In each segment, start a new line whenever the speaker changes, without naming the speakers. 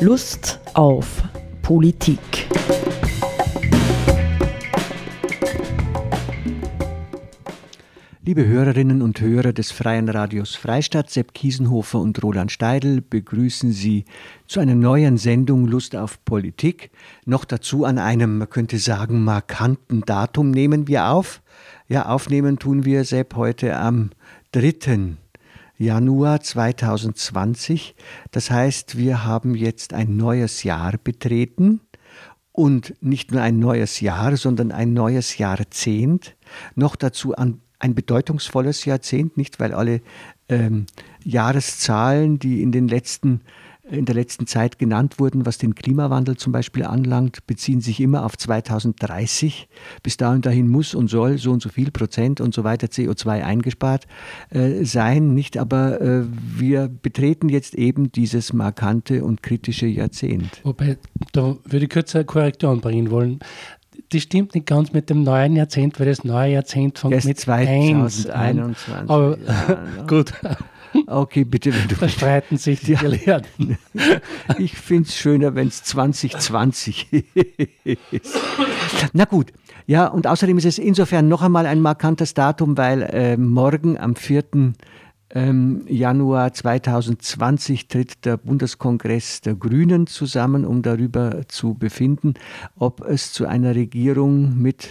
Lust auf Politik.
Liebe Hörerinnen und Hörer des Freien Radios Freistadt, Sepp Kiesenhofer und Roland Steidl begrüßen Sie zu einer neuen Sendung Lust auf Politik. Noch dazu an einem, man könnte sagen, markanten Datum nehmen wir auf. Ja, aufnehmen tun wir Sepp heute am 3. Januar 2020. Das heißt, wir haben jetzt ein neues Jahr betreten und nicht nur ein neues Jahr, sondern ein neues Jahrzehnt. Noch dazu an ein bedeutungsvolles Jahrzehnt, nicht weil alle ähm, Jahreszahlen, die in den letzten in der letzten Zeit genannt wurden, was den Klimawandel zum Beispiel anlangt, beziehen sich immer auf 2030. Bis dahin dahin muss und soll so und so viel Prozent und so weiter CO2 eingespart äh, sein. Nicht, aber äh, wir betreten jetzt eben dieses markante und kritische Jahrzehnt.
Wobei, da würde ich kurz eine Korrektion bringen wollen das stimmt nicht ganz mit dem neuen Jahrzehnt, weil das neue Jahrzehnt
fängt mit 2021 an.
Aber ja, gut.
Okay, bitte, wenn du.
Da streiten sich die Gelehrten.
Ich finde es schöner, wenn es 2020 ist. Na gut. Ja, und außerdem ist es insofern noch einmal ein markantes Datum, weil äh, morgen am 4 ähm, Januar 2020 tritt der Bundeskongress der Grünen zusammen, um darüber zu befinden, ob es zu einer Regierung mit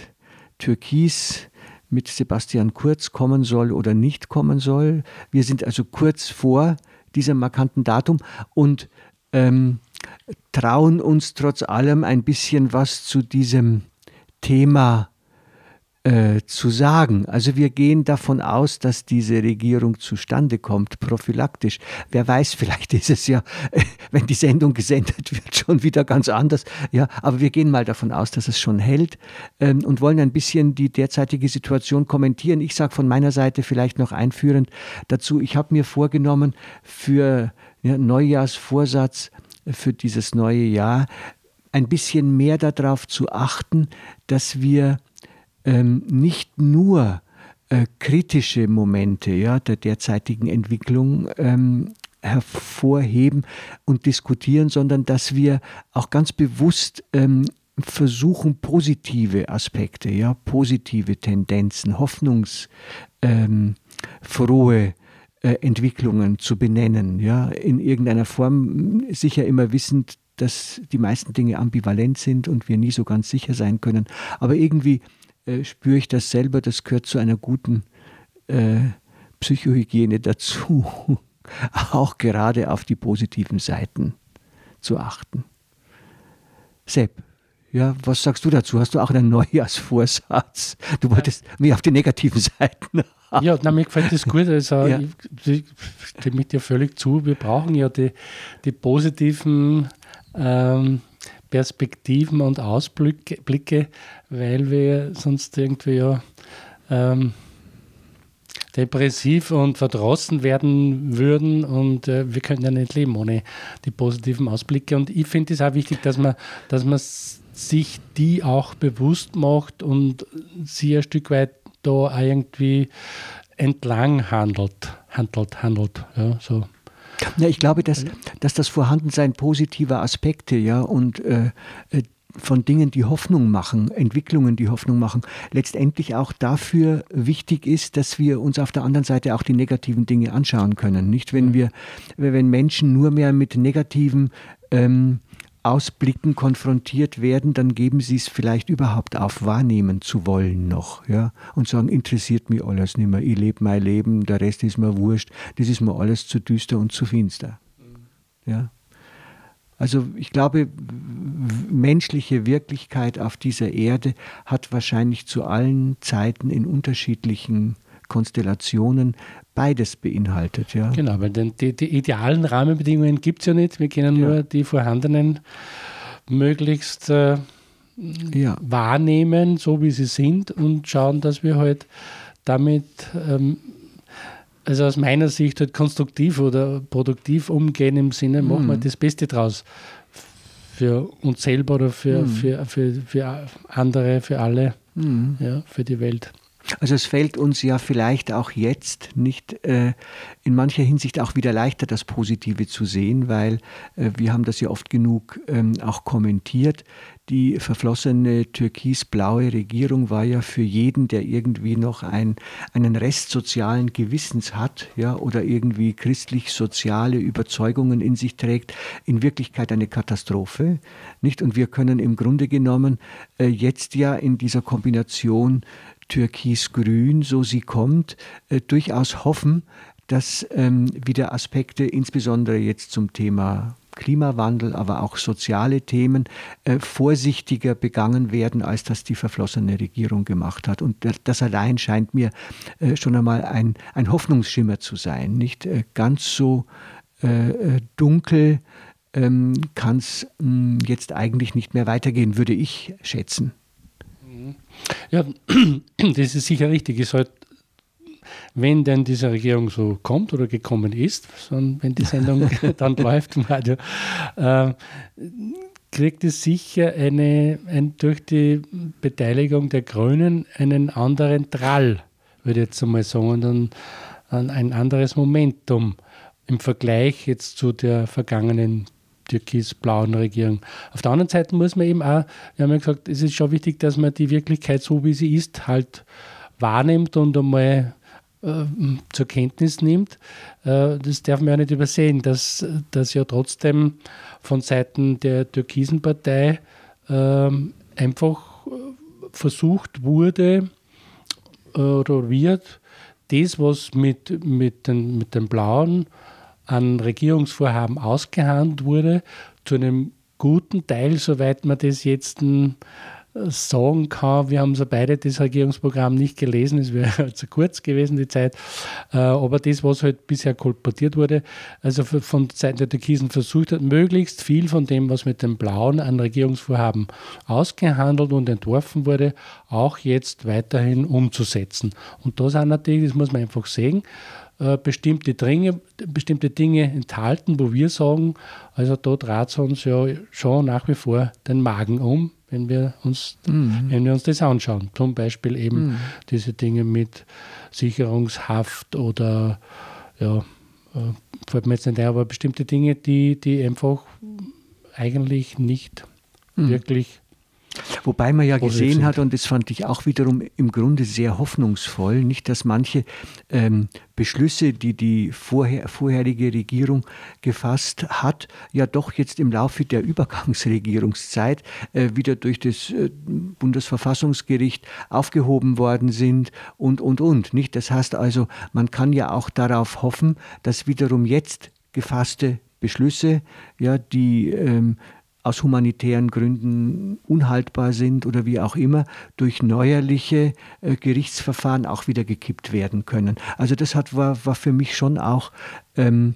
Türkis, mit Sebastian Kurz kommen soll oder nicht kommen soll. Wir sind also kurz vor diesem markanten Datum und ähm, trauen uns trotz allem ein bisschen was zu diesem Thema äh, zu sagen. Also wir gehen davon aus, dass diese Regierung zustande kommt, prophylaktisch. Wer weiß, vielleicht ist es ja, äh, wenn die Sendung gesendet wird, schon wieder ganz anders. Ja, aber wir gehen mal davon aus, dass es schon hält ähm, und wollen ein bisschen die derzeitige Situation kommentieren. Ich sage von meiner Seite vielleicht noch einführend dazu, ich habe mir vorgenommen, für ja, Neujahrsvorsatz für dieses neue Jahr ein bisschen mehr darauf zu achten, dass wir ähm, nicht nur äh, kritische Momente ja, der derzeitigen Entwicklung ähm, hervorheben und diskutieren, sondern dass wir auch ganz bewusst ähm, versuchen, positive Aspekte, ja, positive Tendenzen, hoffnungsfrohe ähm, äh, Entwicklungen zu benennen, ja, in irgendeiner Form sicher immer wissend, dass die meisten Dinge ambivalent sind und wir nie so ganz sicher sein können, aber irgendwie äh, spüre ich das selber, das gehört zu einer guten äh, Psychohygiene dazu, auch gerade auf die positiven Seiten zu achten. Sepp, ja, was sagst du dazu? Hast du auch einen Neujahrsvorsatz? Du wolltest mich auf die negativen Seiten
haben. Ja, na, mir gefällt das gut. Also ja. ich, stimme dir völlig zu. Wir brauchen ja die, die positiven ähm, Perspektiven und Ausblicke, weil wir sonst irgendwie ja ähm, depressiv und verdrossen werden würden und äh, wir können ja nicht leben ohne die positiven Ausblicke. Und ich finde es auch wichtig, dass man, dass man sich die auch bewusst macht und sie ein Stück weit da irgendwie entlang handelt, handelt, handelt. Ja, so.
Ja, ich glaube, dass, dass das Vorhandensein positiver Aspekte ja, und äh, äh, von Dingen, die Hoffnung machen, Entwicklungen, die Hoffnung machen, letztendlich auch dafür wichtig ist, dass wir uns auf der anderen Seite auch die negativen Dinge anschauen können. Nicht, wenn wir, wenn Menschen nur mehr mit negativen ähm, Ausblicken konfrontiert werden, dann geben sie es vielleicht überhaupt auf, wahrnehmen zu wollen noch, ja, und sagen, interessiert mich alles nicht mehr, ich lebe mein Leben, der Rest ist mir wurscht, das ist mir alles zu düster und zu finster, ja. Also ich glaube, menschliche Wirklichkeit auf dieser Erde hat wahrscheinlich zu allen Zeiten in unterschiedlichen Konstellationen beides beinhaltet. Ja.
Genau, weil die, die idealen Rahmenbedingungen gibt es ja nicht. Wir können ja. nur die vorhandenen möglichst äh, ja. wahrnehmen, so wie sie sind und schauen, dass wir halt damit, ähm, also aus meiner Sicht, halt konstruktiv oder produktiv umgehen im Sinne, mhm. machen wir das Beste draus für uns selber oder für, mhm. für, für, für andere, für alle, mhm. ja, für die Welt.
Also es fällt uns ja vielleicht auch jetzt nicht äh, in mancher Hinsicht auch wieder leichter, das Positive zu sehen, weil äh, wir haben das ja oft genug ähm, auch kommentiert. Die verflossene türkis-blaue Regierung war ja für jeden, der irgendwie noch ein, einen Rest sozialen Gewissens hat ja, oder irgendwie christlich-soziale Überzeugungen in sich trägt, in Wirklichkeit eine Katastrophe. Nicht? Und wir können im Grunde genommen äh, jetzt ja in dieser Kombination Türkis-Grün, so sie kommt, äh, durchaus hoffen, dass ähm, wieder Aspekte, insbesondere jetzt zum Thema Klimawandel, aber auch soziale Themen äh, vorsichtiger begangen werden, als das die verflossene Regierung gemacht hat. Und das allein scheint mir äh, schon einmal ein, ein Hoffnungsschimmer zu sein. Nicht äh, ganz so äh, äh, dunkel ähm, kann es hm, jetzt eigentlich nicht mehr weitergehen, würde ich schätzen.
Ja, das ist sicher richtig. Es sollte, wenn denn diese Regierung so kommt oder gekommen ist, wenn die Sendung dann läuft im Radio, äh, kriegt es sicher eine, ein, durch die Beteiligung der Grünen einen anderen Trall, würde ich jetzt einmal sagen, und ein anderes Momentum im Vergleich jetzt zu der vergangenen türkis-blauen Regierung. Auf der anderen Seite muss man eben auch, wir haben ja gesagt, es ist schon wichtig, dass man die Wirklichkeit so, wie sie ist, halt wahrnimmt und einmal äh, zur Kenntnis nimmt. Äh, das darf man ja nicht übersehen, dass, dass ja trotzdem von Seiten der türkisen Partei äh, einfach versucht wurde äh, oder wird, das, was mit, mit, den, mit den Blauen an Regierungsvorhaben ausgehandelt wurde, zu einem guten Teil, soweit man das jetzt hm, sagen kann. Wir haben so beide das Regierungsprogramm nicht gelesen, es wäre zu kurz gewesen, die Zeit. Äh, aber das, was halt bisher kolportiert wurde, also von Seiten der Türkisen versucht hat, möglichst viel von dem, was mit dem Blauen an Regierungsvorhaben ausgehandelt und entworfen wurde, auch jetzt weiterhin umzusetzen. Und da sind natürlich, das muss man einfach sehen, bestimmte, Dinge, bestimmte Dinge enthalten, wo wir sagen, also da dreht es uns ja schon nach wie vor den Magen um, wenn wir uns, mhm. wenn wir uns das anschauen. Zum Beispiel eben mhm. diese Dinge mit Sicherungshaft oder ja, äh, fällt mir jetzt nicht ein, aber bestimmte Dinge, die, die einfach eigentlich nicht mhm. wirklich
Wobei man ja gesehen hat, und das fand ich auch wiederum im Grunde sehr hoffnungsvoll, nicht, dass manche ähm, Beschlüsse, die die vorher, vorherige Regierung gefasst hat, ja doch jetzt im Laufe der Übergangsregierungszeit äh, wieder durch das äh, Bundesverfassungsgericht aufgehoben worden sind und, und, und. Nicht? Das heißt also, man kann ja auch darauf hoffen, dass wiederum jetzt gefasste Beschlüsse, ja, die ähm, aus humanitären Gründen unhaltbar sind oder wie auch immer, durch neuerliche äh, Gerichtsverfahren auch wieder gekippt werden können. Also das hat, war, war für mich schon auch ähm,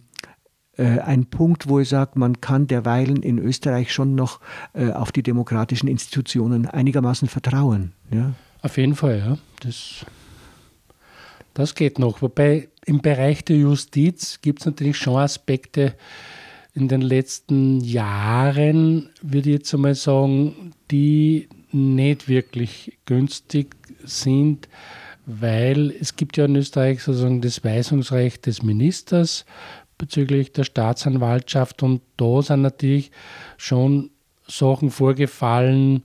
äh, ein Punkt, wo ich sage, man kann derweilen in Österreich schon noch äh, auf die demokratischen Institutionen einigermaßen vertrauen. Ja?
Auf jeden Fall, ja. Das, das geht noch. Wobei im Bereich der Justiz gibt es natürlich schon Aspekte, in den letzten Jahren, würde ich jetzt einmal sagen, die nicht wirklich günstig sind, weil es gibt ja in Österreich sozusagen das Weisungsrecht des Ministers bezüglich der Staatsanwaltschaft und da sind natürlich schon Sachen vorgefallen,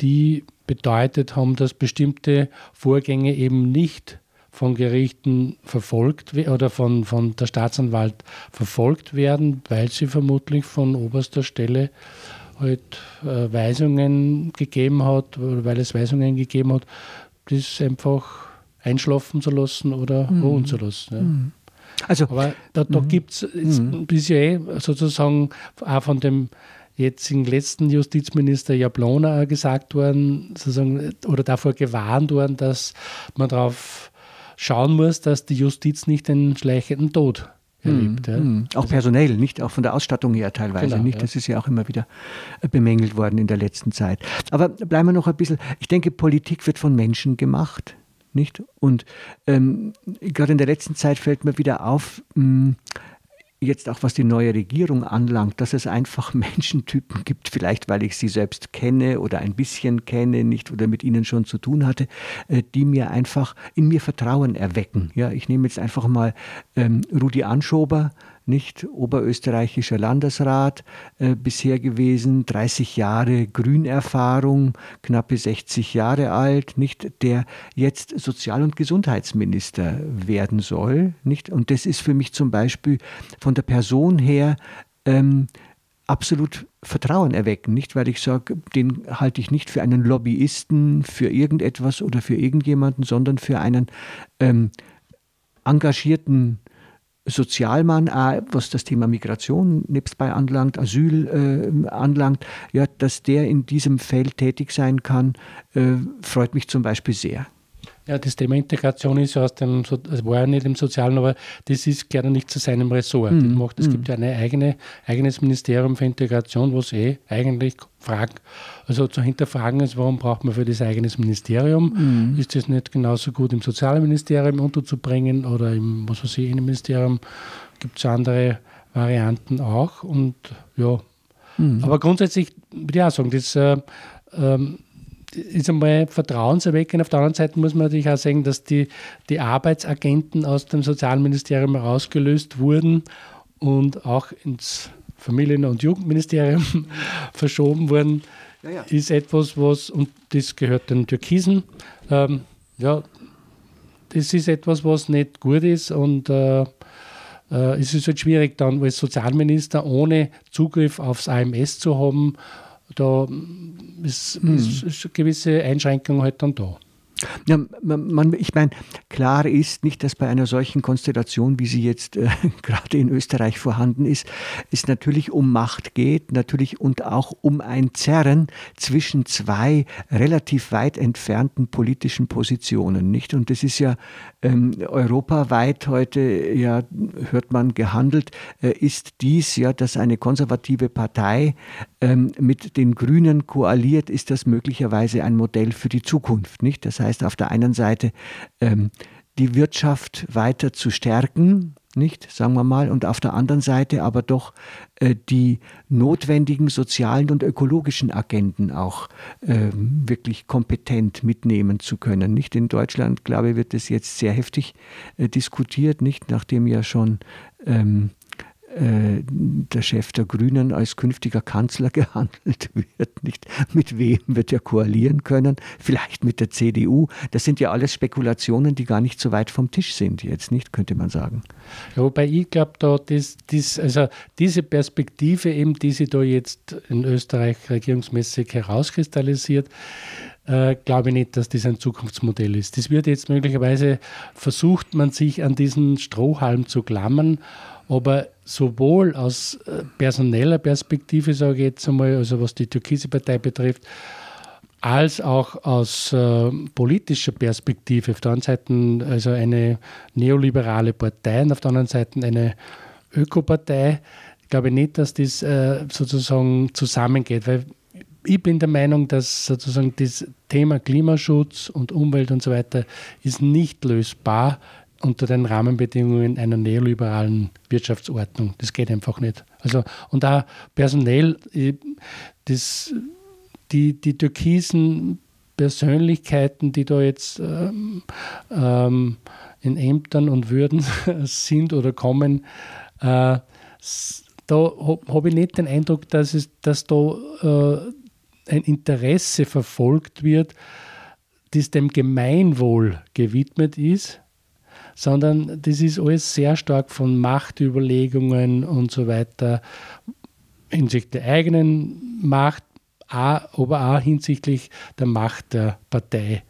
die bedeutet haben, dass bestimmte Vorgänge eben nicht von Gerichten verfolgt oder von, von der Staatsanwalt verfolgt werden, weil sie vermutlich von oberster Stelle halt äh, Weisungen gegeben hat, weil es Weisungen gegeben hat, das einfach einschlafen zu lassen oder mhm. ruhen zu lassen. Ja. Mhm. Also, Aber da, da mhm. gibt es mhm. bisher eh sozusagen auch von dem jetzigen letzten Justizminister Jablona gesagt worden, sozusagen, oder davor gewarnt worden, dass man darauf schauen muss, dass die Justiz nicht den schleichenden Tod erlebt.
Mhm. Ja. Auch personell, nicht auch von der Ausstattung her teilweise genau, nicht. Das ist ja auch immer wieder äh, bemängelt worden in der letzten Zeit. Aber bleiben wir noch ein bisschen. Ich denke, Politik wird von Menschen gemacht, nicht? Und ähm, gerade in der letzten Zeit fällt mir wieder auf, mh, hm, jetzt auch was die neue Regierung anlangt, dass es einfach Menschentypen gibt, vielleicht weil ich sie selbst kenne oder ein bisschen kenne, nicht oder mit ihnen schon zu tun hatte, äh, die mir einfach in mir Vertrauen erwecken. Ja, ich nehme jetzt einfach mal ähm, Rudi Anschober, nicht oberösterreichischer Landesrat äh, bisher gewesen, 30 Jahre Grünerfahrung, knappe 60 Jahre alt, nicht der jetzt Sozial- und Gesundheitsminister werden soll, nicht? Und das ist für mich zum Beispiel von der Person her ähm, absolut Vertrauen erwecken, nicht weil ich sage, den halte ich nicht für einen Lobbyisten, für irgendetwas oder für irgendjemanden, sondern für einen ähm, engagierten Sozialmann, auch was das Thema Migration nebstbei anlangt, Asyl äh, anlangt, ja, dass der in diesem Feld tätig sein kann, äh, freut mich zum Beispiel sehr.
Ja, das Thema Integration ist ja aus dem, es war ja nicht im Sozialen, aber das ist gerne nicht zu seinem Ressort. Mhm. Macht, es mhm. gibt ja ein eigene, eigenes Ministerium für Integration, wo es eh eigentlich fragt, also zu hinterfragen ist, warum braucht man für das eigenes Ministerium? Mhm. Ist das nicht genauso gut im Sozialministerium unterzubringen oder im, was weiß ich, Innenministerium? Gibt es andere Varianten auch? Und ja, mhm. aber grundsätzlich würde ich auch sagen, das äh, ähm, ist einmal vertrauenserweckend. Auf der anderen Seite muss man natürlich auch sagen, dass die, die Arbeitsagenten aus dem Sozialministerium herausgelöst wurden und auch ins Familien- und Jugendministerium verschoben wurden. Ja, ja. Ist etwas, was, und das gehört den Türkisen, ähm, ja, das ist etwas, was nicht gut ist und äh, äh, es ist halt schwierig dann als Sozialminister ohne Zugriff aufs AMS zu haben da ist, hm. ist, eine gewisse Einschränkung halt dann da.
Ja, man, ich meine, klar ist nicht, dass bei einer solchen Konstellation, wie sie jetzt äh, gerade in Österreich vorhanden ist, es natürlich um Macht geht, natürlich und auch um ein Zerren zwischen zwei relativ weit entfernten politischen Positionen, nicht? Und das ist ja ähm, europaweit heute, ja, hört man gehandelt, äh, ist dies ja, dass eine konservative Partei mit den Grünen koaliert, ist das möglicherweise ein Modell für die Zukunft, nicht? Das heißt, auf der einen Seite ähm, die Wirtschaft weiter zu stärken, nicht, sagen wir mal, und auf der anderen Seite aber doch äh, die notwendigen sozialen und ökologischen Agenten auch äh, wirklich kompetent mitnehmen zu können. Nicht in Deutschland, glaube ich, wird das jetzt sehr heftig äh, diskutiert, nicht, nachdem ja schon ähm, äh, der Chef der Grünen als künftiger Kanzler gehandelt wird. Nicht mit wem wird er koalieren können? Vielleicht mit der CDU. Das sind ja alles Spekulationen, die gar nicht so weit vom Tisch sind jetzt, nicht, könnte man sagen.
Ja, wobei ich glaube, da das, das, also diese Perspektive, eben, die sich da jetzt in Österreich regierungsmäßig herauskristallisiert, äh, glaube ich nicht, dass das ein Zukunftsmodell ist. Das wird jetzt möglicherweise versucht, man sich an diesen Strohhalm zu klammern aber sowohl aus äh, personeller Perspektive, sage ich jetzt einmal, also was die türkise Partei betrifft, als auch aus äh, politischer Perspektive. Auf der einen Seite also eine neoliberale Partei und auf der anderen Seite eine Ökopartei. Ich glaube nicht, dass das äh, sozusagen zusammengeht, weil ich bin der Meinung, dass sozusagen das Thema Klimaschutz und Umwelt und so weiter ist nicht lösbar unter den Rahmenbedingungen einer neoliberalen Wirtschaftsordnung. Das geht einfach nicht. Also, und da personell, das, die, die türkisen Persönlichkeiten, die da jetzt ähm, ähm, in Ämtern und Würden sind oder kommen, äh, da habe ich nicht den Eindruck, dass, es, dass da äh, ein Interesse verfolgt wird, das dem Gemeinwohl gewidmet ist, sondern das ist alles sehr stark von Machtüberlegungen und so weiter hinsichtlich der eigenen Macht, aber auch hinsichtlich der Macht der Partei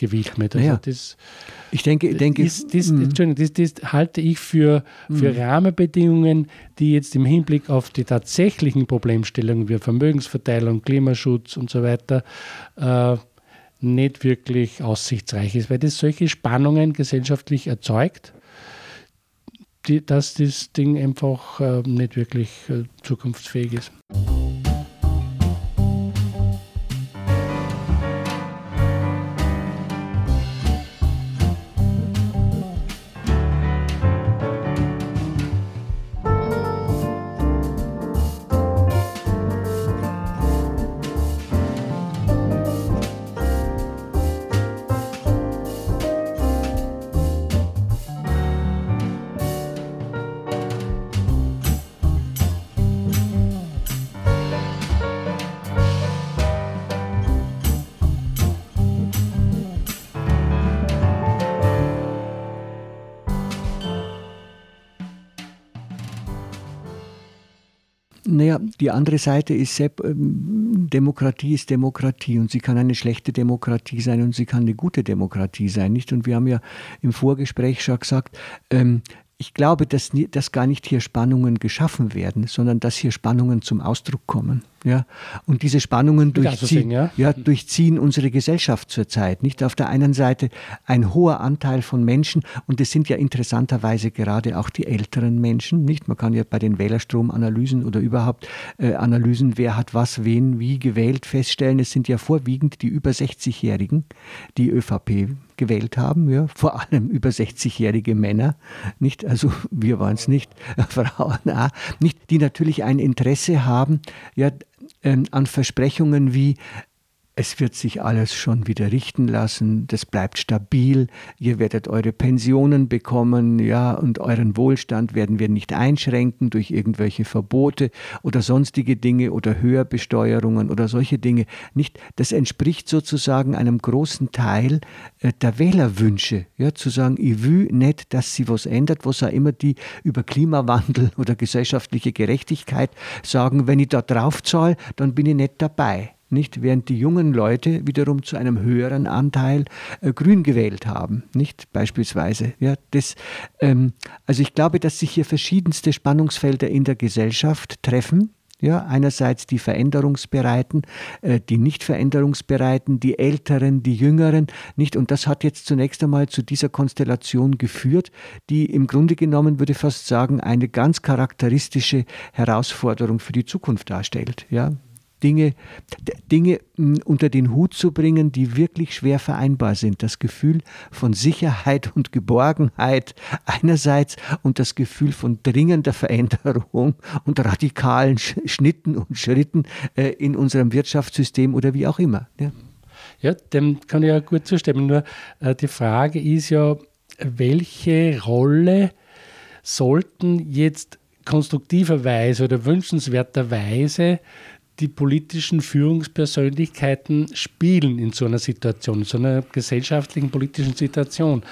gewidmet.
Also ja. das, ich denke, ich denke
das, das, mhm. das, das, halte ich für, für mhm. Rahmenbedingungen, die jetzt im Hinblick auf die tatsächlichen Problemstellungen wie Vermögensverteilung, Klimaschutz und so weiter äh, nicht wirklich aussichtsreich ist, weil das solche Spannungen gesellschaftlich erzeugt, die, dass das Ding einfach äh, nicht wirklich äh, zukunftsfähig ist.
Naja, die andere Seite ist, ähm, Demokratie ist Demokratie und sie kann eine schlechte Demokratie sein und sie kann eine gute Demokratie sein, nicht? Und wir haben ja im Vorgespräch schon gesagt, ähm, ich glaube, dass, dass gar nicht hier Spannungen geschaffen werden, sondern dass hier Spannungen zum Ausdruck kommen. Ja? Und diese Spannungen durchziehen, ja? ja? durchziehen unsere Gesellschaft zurzeit. Nicht auf der einen Seite ein hoher Anteil von Menschen, und es sind ja interessanterweise gerade auch die älteren Menschen. Nicht? Man kann ja bei den Wählerstromanalysen oder überhaupt äh, Analysen, wer hat was, wen, wie gewählt, feststellen, es sind ja vorwiegend die über 60-Jährigen, die ÖVP gewählt haben, ja, vor allem über 60-jährige Männer, nicht, also wir waren es nicht, Frauen auch, nicht, die natürlich ein Interesse haben, ja, ähm, an Versprechungen wie es wird sich alles schon wieder richten lassen, das bleibt stabil, ihr werdet eure Pensionen bekommen, ja, und euren Wohlstand werden wir nicht einschränken durch irgendwelche Verbote oder sonstige Dinge oder Höherbesteuerungen oder solche Dinge. Nicht, das entspricht sozusagen einem großen Teil äh, der Wählerwünsche, ja, zu sagen, ich will nicht, dass sie was ändert, was auch immer die über Klimawandel oder gesellschaftliche Gerechtigkeit sagen, wenn ich da drauf zahle, dann bin ich nicht dabei nicht? Während die jungen Leute wiederum zu einem höheren Anteil äh, Grün gewählt haben, nicht? Beispielsweise. Ja, das, ähm, also ich glaube, dass sich hier verschiedenste Spannungsfelder in der Gesellschaft treffen. Ja, einerseits die Veränderungsbereiten, äh, die nicht Veränderungsbereiten, die Älteren, die Jüngeren, nicht? Und das hat jetzt zunächst einmal zu dieser Konstellation geführt, die im Grunde genommen, würde ich fast sagen, eine ganz charakteristische Herausforderung für die Zukunft darstellt. Ja, Dinge, Dinge unter den Hut zu bringen, die wirklich schwer vereinbar sind. Das Gefühl von Sicherheit und Geborgenheit einerseits und das Gefühl von dringender Veränderung und radikalen Schnitten und Schritten äh, in unserem Wirtschaftssystem oder wie auch immer.
Ja, ja dem kann ich ja gut zustimmen. Nur äh, die Frage ist ja, welche Rolle sollten jetzt konstruktiverweise oder wünschenswerterweise die politischen Führungspersönlichkeiten spielen in so einer Situation, in so einer gesellschaftlichen politischen Situation.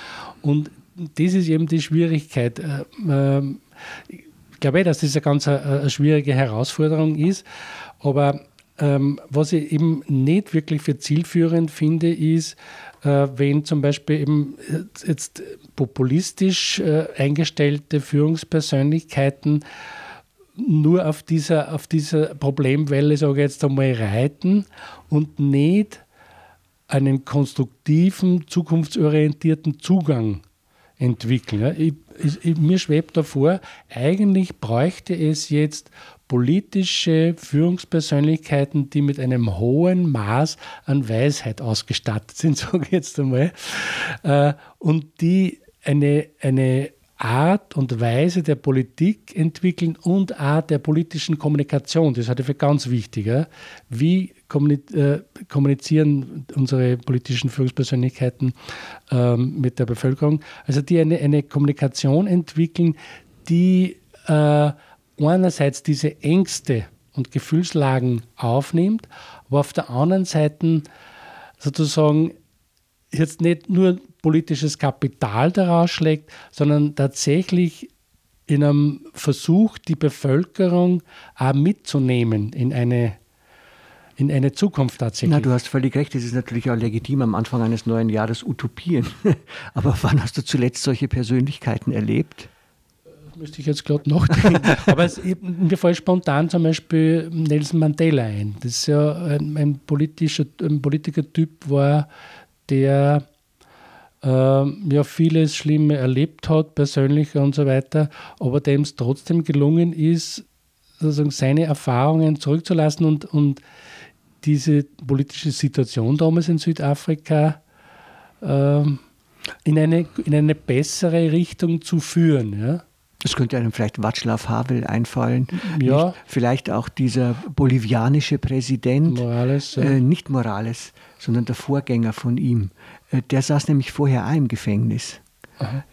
Und das ist eben die Schwierigkeit. Äh, ähm, ich glaube, dass das ganz äh, eine schwierige Herausforderung ist. Aber ähm, was ich eben nicht wirklich für zielführend finde, ist, äh, wenn zum Beispiel eben jetzt populistisch äh, eingestellte Führungspersönlichkeiten nur auf dieser, auf dieser Problemwelle, sage ich jetzt einmal, reiten und nicht einen konstruktiven, zukunftsorientierten Zugang entwickeln. Ich, ich, mir schwebt davor, eigentlich bräuchte es jetzt politische Führungspersönlichkeiten, die mit einem hohen Maß an Weisheit ausgestattet sind, sage ich jetzt einmal, äh, und die eine, eine Art und Weise der Politik entwickeln und Art der politischen Kommunikation. Das halte ich für ganz wichtig. Wie äh, kommunizieren unsere politischen Führungspersönlichkeiten ähm, mit der Bevölkerung? Also die eine, eine Kommunikation entwickeln, die äh, einerseits diese Ängste und Gefühlslagen aufnimmt, aber auf der anderen Seite sozusagen jetzt nicht nur politisches Kapital daraus schlägt, sondern tatsächlich in einem Versuch, die Bevölkerung auch mitzunehmen in eine, in eine Zukunft tatsächlich.
Na, du hast völlig recht, es ist natürlich auch legitim am Anfang eines neuen Jahres Utopien. Aber wann hast du zuletzt solche Persönlichkeiten erlebt?
müsste ich jetzt gerade nachdenken. Aber es, mir fällt spontan zum Beispiel Nelson Mandela ein. Das ist ja ein, ein politischer ein Politikertyp war, der äh, ja vieles Schlimme erlebt hat, persönlich und so weiter, aber dem es trotzdem gelungen ist, sozusagen seine Erfahrungen zurückzulassen und, und diese politische Situation damals in Südafrika äh, in, eine, in eine bessere Richtung zu führen. Ja?
Es könnte einem vielleicht Václav Havel einfallen. Ja. Nicht, vielleicht auch dieser bolivianische Präsident. Morales. Ja. Äh, nicht Morales, sondern der Vorgänger von ihm. Äh, der saß nämlich vorher auch im Gefängnis.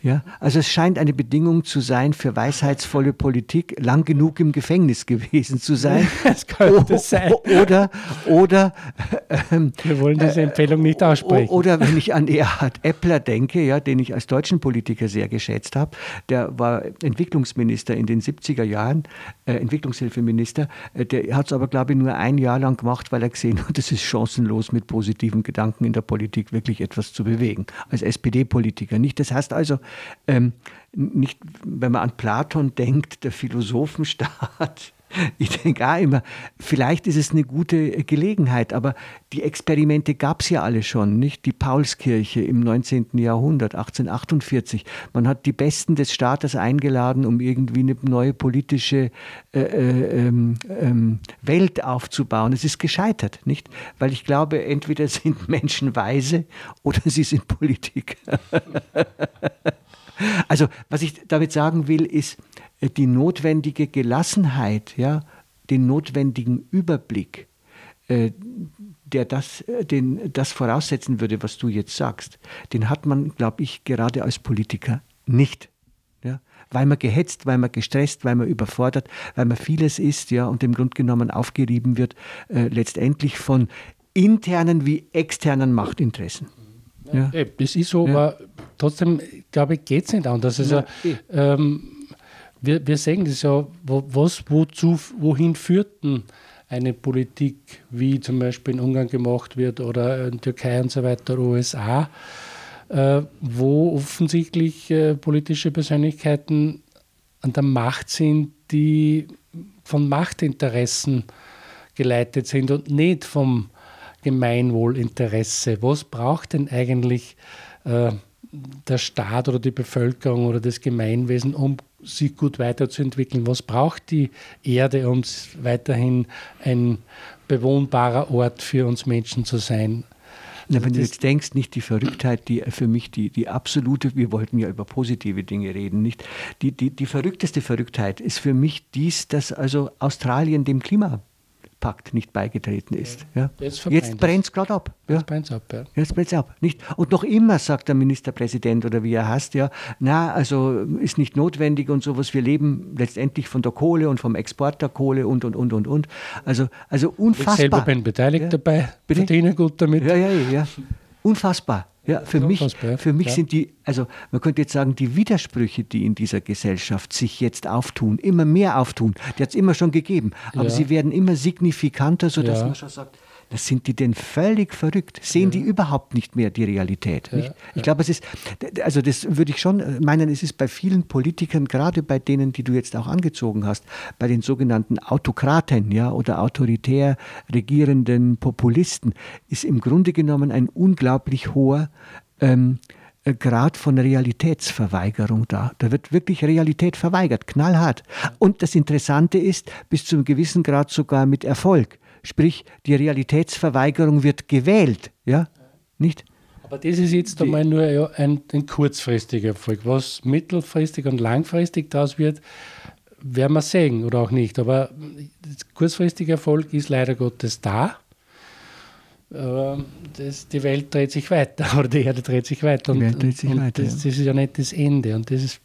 Ja, also es scheint eine Bedingung zu sein für weisheitsvolle Politik, lang genug im Gefängnis gewesen zu sein.
das könnte sein.
Oder, oder
ähm, wir wollen diese Empfehlung nicht aussprechen.
Oder wenn ich an Erhard Eppler denke, ja, den ich als deutschen Politiker sehr geschätzt habe, der war Entwicklungsminister in den 70er Jahren, äh, Entwicklungshilfeminister, äh, der hat es aber, glaube ich, nur ein Jahr lang gemacht, weil er gesehen hat, es ist chancenlos mit positiven Gedanken in der Politik wirklich etwas zu bewegen. Als SPD-Politiker nicht. Das heißt also, ähm, nicht, wenn man an Platon denkt, der Philosophenstaat, ich denke auch immer, vielleicht ist es eine gute Gelegenheit, aber die Experimente gab es ja alle schon, nicht? Die Paulskirche im 19. Jahrhundert, 1848. Man hat die Besten des Staates eingeladen, um irgendwie eine neue politische äh, äh, ähm, ähm, Welt aufzubauen. Es ist gescheitert, nicht? Weil ich glaube, entweder sind Menschen weise oder sie sind Politiker. also, was ich damit sagen will, ist, äh, die notwendige Gelassenheit, ja, den notwendigen Überblick, äh, der das, äh, den, das voraussetzen würde, was du jetzt sagst, den hat man, glaube ich, gerade als Politiker nicht. Ja? Weil man gehetzt, weil man gestresst, weil man überfordert, weil man vieles ist ja, und im Grunde genommen aufgerieben wird, äh, letztendlich von internen wie externen Machtinteressen.
Ja. ja. Das ist so, ja. Trotzdem, glaube ich, geht es nicht anders. Also, ja, ähm, wir, wir sehen das ja, was, wozu, wohin führt denn eine Politik, wie zum Beispiel in Ungarn gemacht wird oder in Türkei und so weiter, USA, äh, wo offensichtlich äh, politische Persönlichkeiten an der Macht sind, die von Machtinteressen geleitet sind und nicht vom Gemeinwohlinteresse. Was braucht denn eigentlich äh, der Staat oder die Bevölkerung oder das Gemeinwesen, um sich gut weiterzuentwickeln? Was braucht die Erde, um weiterhin ein bewohnbarer Ort für uns Menschen zu sein?
Na, wenn du jetzt denkst, nicht die Verrücktheit, die für mich die, die absolute, wir wollten ja über positive Dinge reden, nicht? Die, die, die verrückteste Verrücktheit ist für mich dies, dass also Australien dem Klima Pakt nicht beigetreten ist. Ja. Jetzt, Jetzt brennt es gerade ab. Ja. Jetzt brennt es ab, ja. Jetzt brennt ab. Nicht? Und noch immer sagt der Ministerpräsident oder wie er heißt, ja, na, also ist nicht notwendig und sowas. Wir leben letztendlich von der Kohle und vom Export der Kohle und, und, und, und, und. Also, also unfassbar. Ich
selber bin beteiligt ja. dabei, Bitte? verdiene gut damit.
Ja, ja, ja. Unfassbar. Ja, für mich, für mich ja. sind die, also man könnte jetzt sagen, die Widersprüche, die in dieser Gesellschaft sich jetzt auftun, immer mehr auftun, die hat es immer schon gegeben, aber ja. sie werden immer signifikanter, sodass ja. man schon sagt, das sind die denn völlig verrückt? Sehen ja. die überhaupt nicht mehr die Realität? Ja, ich glaube, es ist, also das würde ich schon meinen, es ist bei vielen Politikern, gerade bei denen, die du jetzt auch angezogen hast, bei den sogenannten Autokraten ja, oder autoritär regierenden Populisten, ist im Grunde genommen ein unglaublich hoher ähm, Grad von Realitätsverweigerung da. Da wird wirklich Realität verweigert, knallhart. Und das Interessante ist, bis zu einem gewissen Grad sogar mit Erfolg. Sprich, die Realitätsverweigerung wird gewählt. Ja? Nicht?
Aber das ist jetzt einmal nur ein, ein kurzfristiger Erfolg. Was mittelfristig und langfristig daraus wird, werden wir sehen oder auch nicht. Aber kurzfristiger Erfolg ist leider Gottes da. Das, die Welt dreht sich weiter oder die Erde dreht sich weiter. Die Welt dreht sich und weiter. Das, das, ist ja nicht das Ende. Und das ist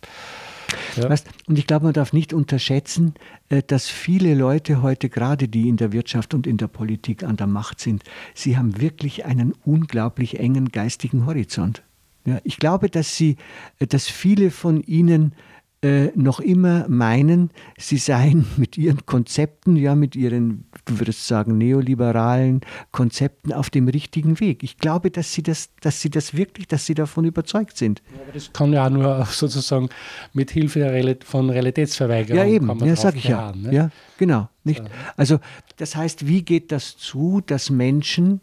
ja. Weißt, und ich glaube, man darf nicht unterschätzen, äh, dass viele Leute heute, gerade die in der Wirtschaft und in der Politik an der Macht sind, sie haben wirklich einen unglaublich engen geistigen Horizont. Ja, ich glaube, dass, sie, äh, dass viele von ihnen äh, noch immer meinen, sie seien mit ihren Konzepten, ja, mit ihren, du würdest sagen, neoliberalen Konzepten auf dem richtigen Weg. Ich glaube, dass sie das, dass sie das wirklich, dass sie davon überzeugt sind.
Ja, aber das kann ja auch nur sozusagen mit Hilfe von Realitätsverweigerung.
Ja, eben, ja, sag ich ja. Ne? Ja, genau. Nicht? Also, das heißt, wie geht das zu, dass Menschen,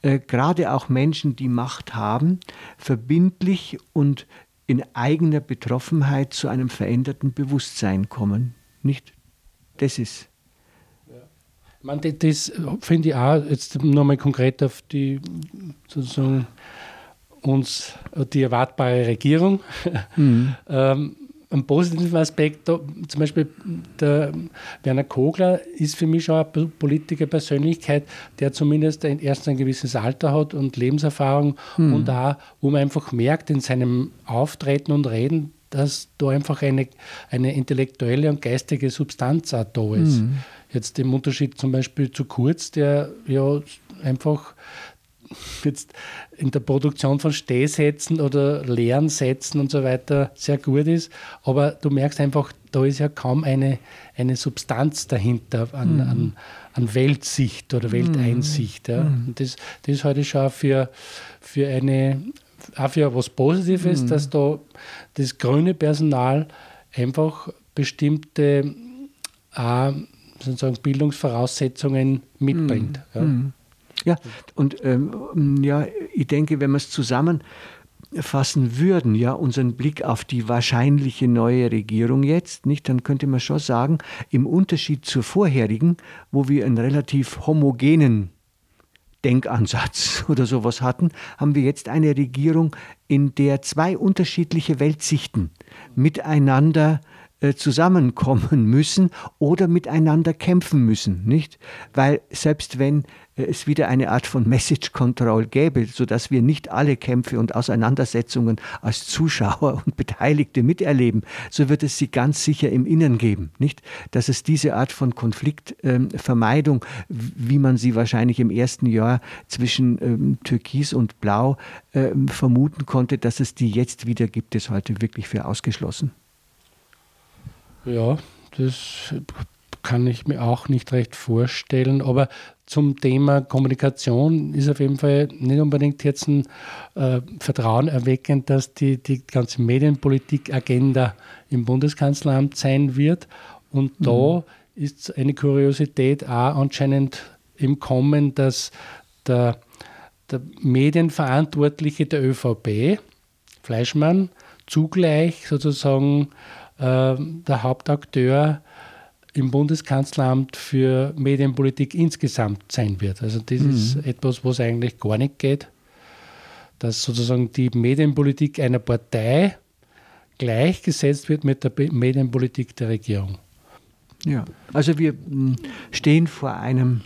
äh, gerade auch Menschen, die Macht haben, verbindlich und in eigener Betroffenheit zu einem veränderten Bewusstsein kommen. Nicht? Das ist.
Man, das finde ich auch, jetzt nochmal konkret auf die sozusagen uns die erwartbare Regierung. Mhm. ähm, einen positiven Aspekt, da, zum Beispiel der Werner Kogler ist für mich schon eine Politikerpersönlichkeit, der zumindest erst ein gewisses Alter hat und Lebenserfahrung mhm. und da, wo man einfach merkt in seinem Auftreten und Reden, dass da einfach eine, eine intellektuelle und geistige Substanz auch da ist. Mhm. Jetzt im Unterschied zum Beispiel zu Kurz, der ja einfach jetzt in der Produktion von Stehsätzen oder leeren Sätzen und so weiter sehr gut ist. Aber du merkst einfach, da ist ja kaum eine, eine Substanz dahinter an, mhm. an, an Weltsicht oder Welteinsicht. Ja. Mhm. Und das, das halte ich schon für, für eine auch für was Positives, mhm. dass da das grüne Personal einfach bestimmte äh, sozusagen Bildungsvoraussetzungen mitbringt.
Mhm. Ja. Ja, und ähm, ja, ich denke, wenn wir es zusammenfassen würden, ja, unseren Blick auf die wahrscheinliche neue Regierung jetzt, nicht, dann könnte man schon sagen, im Unterschied zur vorherigen, wo wir einen relativ homogenen Denkansatz oder sowas hatten, haben wir jetzt eine Regierung, in der zwei unterschiedliche Weltsichten miteinander äh, zusammenkommen müssen oder miteinander kämpfen müssen, nicht? Weil selbst wenn es wieder eine Art von Message Control gäbe, sodass wir nicht alle Kämpfe und Auseinandersetzungen als Zuschauer und Beteiligte miterleben, so wird es sie ganz sicher im Innern geben, nicht? Dass es diese Art von Konfliktvermeidung, ähm, wie man sie wahrscheinlich im ersten Jahr zwischen ähm, Türkis und Blau ähm, vermuten konnte, dass es die jetzt wieder gibt, ist heute wirklich für ausgeschlossen.
Ja, das kann ich mir auch nicht recht vorstellen. Aber zum Thema Kommunikation ist auf jeden Fall nicht unbedingt jetzt ein äh, Vertrauen erweckend, dass die, die ganze Medienpolitik-Agenda im Bundeskanzleramt sein wird. Und mhm. da ist eine Kuriosität auch anscheinend im Kommen, dass der, der Medienverantwortliche der ÖVP, Fleischmann, zugleich sozusagen äh, der Hauptakteur im Bundeskanzleramt für Medienpolitik insgesamt sein wird. Also das mhm. ist etwas, was eigentlich gar nicht geht, dass sozusagen die Medienpolitik einer Partei gleichgesetzt wird mit der Medienpolitik der Regierung.
Ja, also wir hm, stehen vor einem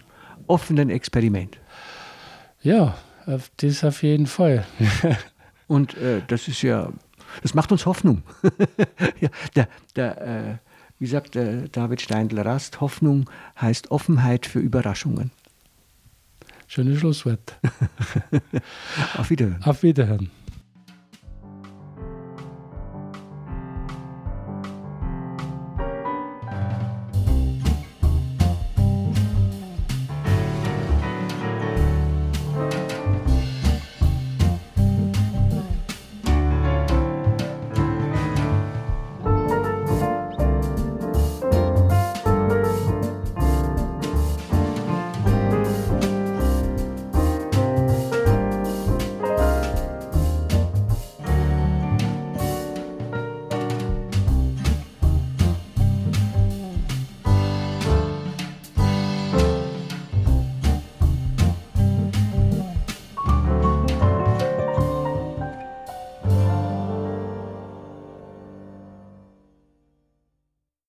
offenen Experiment.
Ja, das auf jeden Fall.
Und äh, das ist ja das macht uns Hoffnung. ja, der, der, äh, wie sagt der David Steindl-Rast, Hoffnung heißt Offenheit für Überraschungen.
Schönes Schlusswort.
Auf Wiederhören.
Auf Wiederhören.